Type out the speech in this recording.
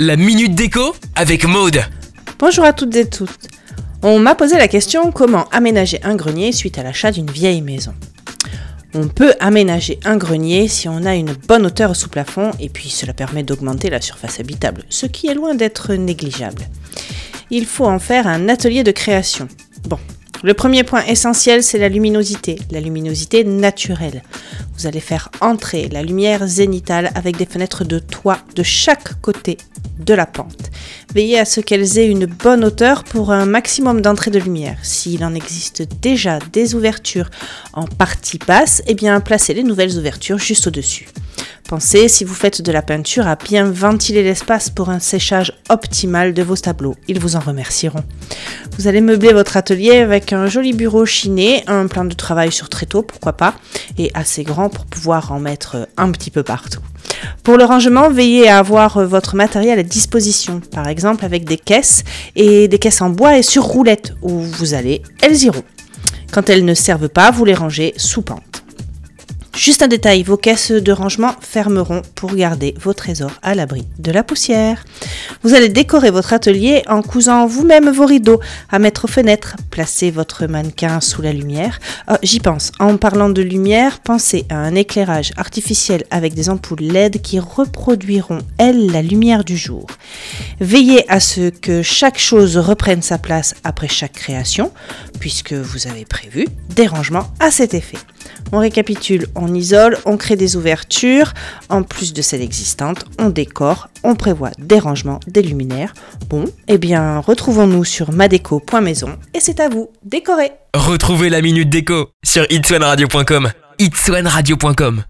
La minute déco avec Maude. Bonjour à toutes et tous. On m'a posé la question comment aménager un grenier suite à l'achat d'une vieille maison? On peut aménager un grenier si on a une bonne hauteur sous plafond et puis cela permet d'augmenter la surface habitable, ce qui est loin d'être négligeable. Il faut en faire un atelier de création. Le premier point essentiel, c'est la luminosité, la luminosité naturelle. Vous allez faire entrer la lumière zénitale avec des fenêtres de toit de chaque côté de la pente. Veillez à ce qu'elles aient une bonne hauteur pour un maximum d'entrée de lumière. S'il en existe déjà des ouvertures en partie basse, eh bien placez les nouvelles ouvertures juste au-dessus. Pensez, si vous faites de la peinture, à bien ventiler l'espace pour un séchage optimal de vos tableaux. Ils vous en remercieront. Vous allez meubler votre atelier avec un joli bureau chiné, un plan de travail sur tréteau, pourquoi pas, et assez grand pour pouvoir en mettre un petit peu partout. Pour le rangement, veillez à avoir votre matériel à disposition, par exemple avec des caisses et des caisses en bois et sur roulette où vous allez, elles iront. Quand elles ne servent pas, vous les rangez sous pente. Juste un détail, vos caisses de rangement fermeront pour garder vos trésors à l'abri de la poussière. Vous allez décorer votre atelier en cousant vous-même vos rideaux à mettre aux fenêtres. Placez votre mannequin sous la lumière. Oh, J'y pense. En parlant de lumière, pensez à un éclairage artificiel avec des ampoules LED qui reproduiront, elles, la lumière du jour. Veillez à ce que chaque chose reprenne sa place après chaque création, puisque vous avez prévu des rangements à cet effet. On récapitule, on isole, on crée des ouvertures, en plus de celles existantes, on décore, on prévoit des rangements, des luminaires. Bon, eh bien, retrouvons-nous sur madeco.maison et c'est à vous, décorez Retrouvez la minute déco sur itswanradio.com. itswanradio.com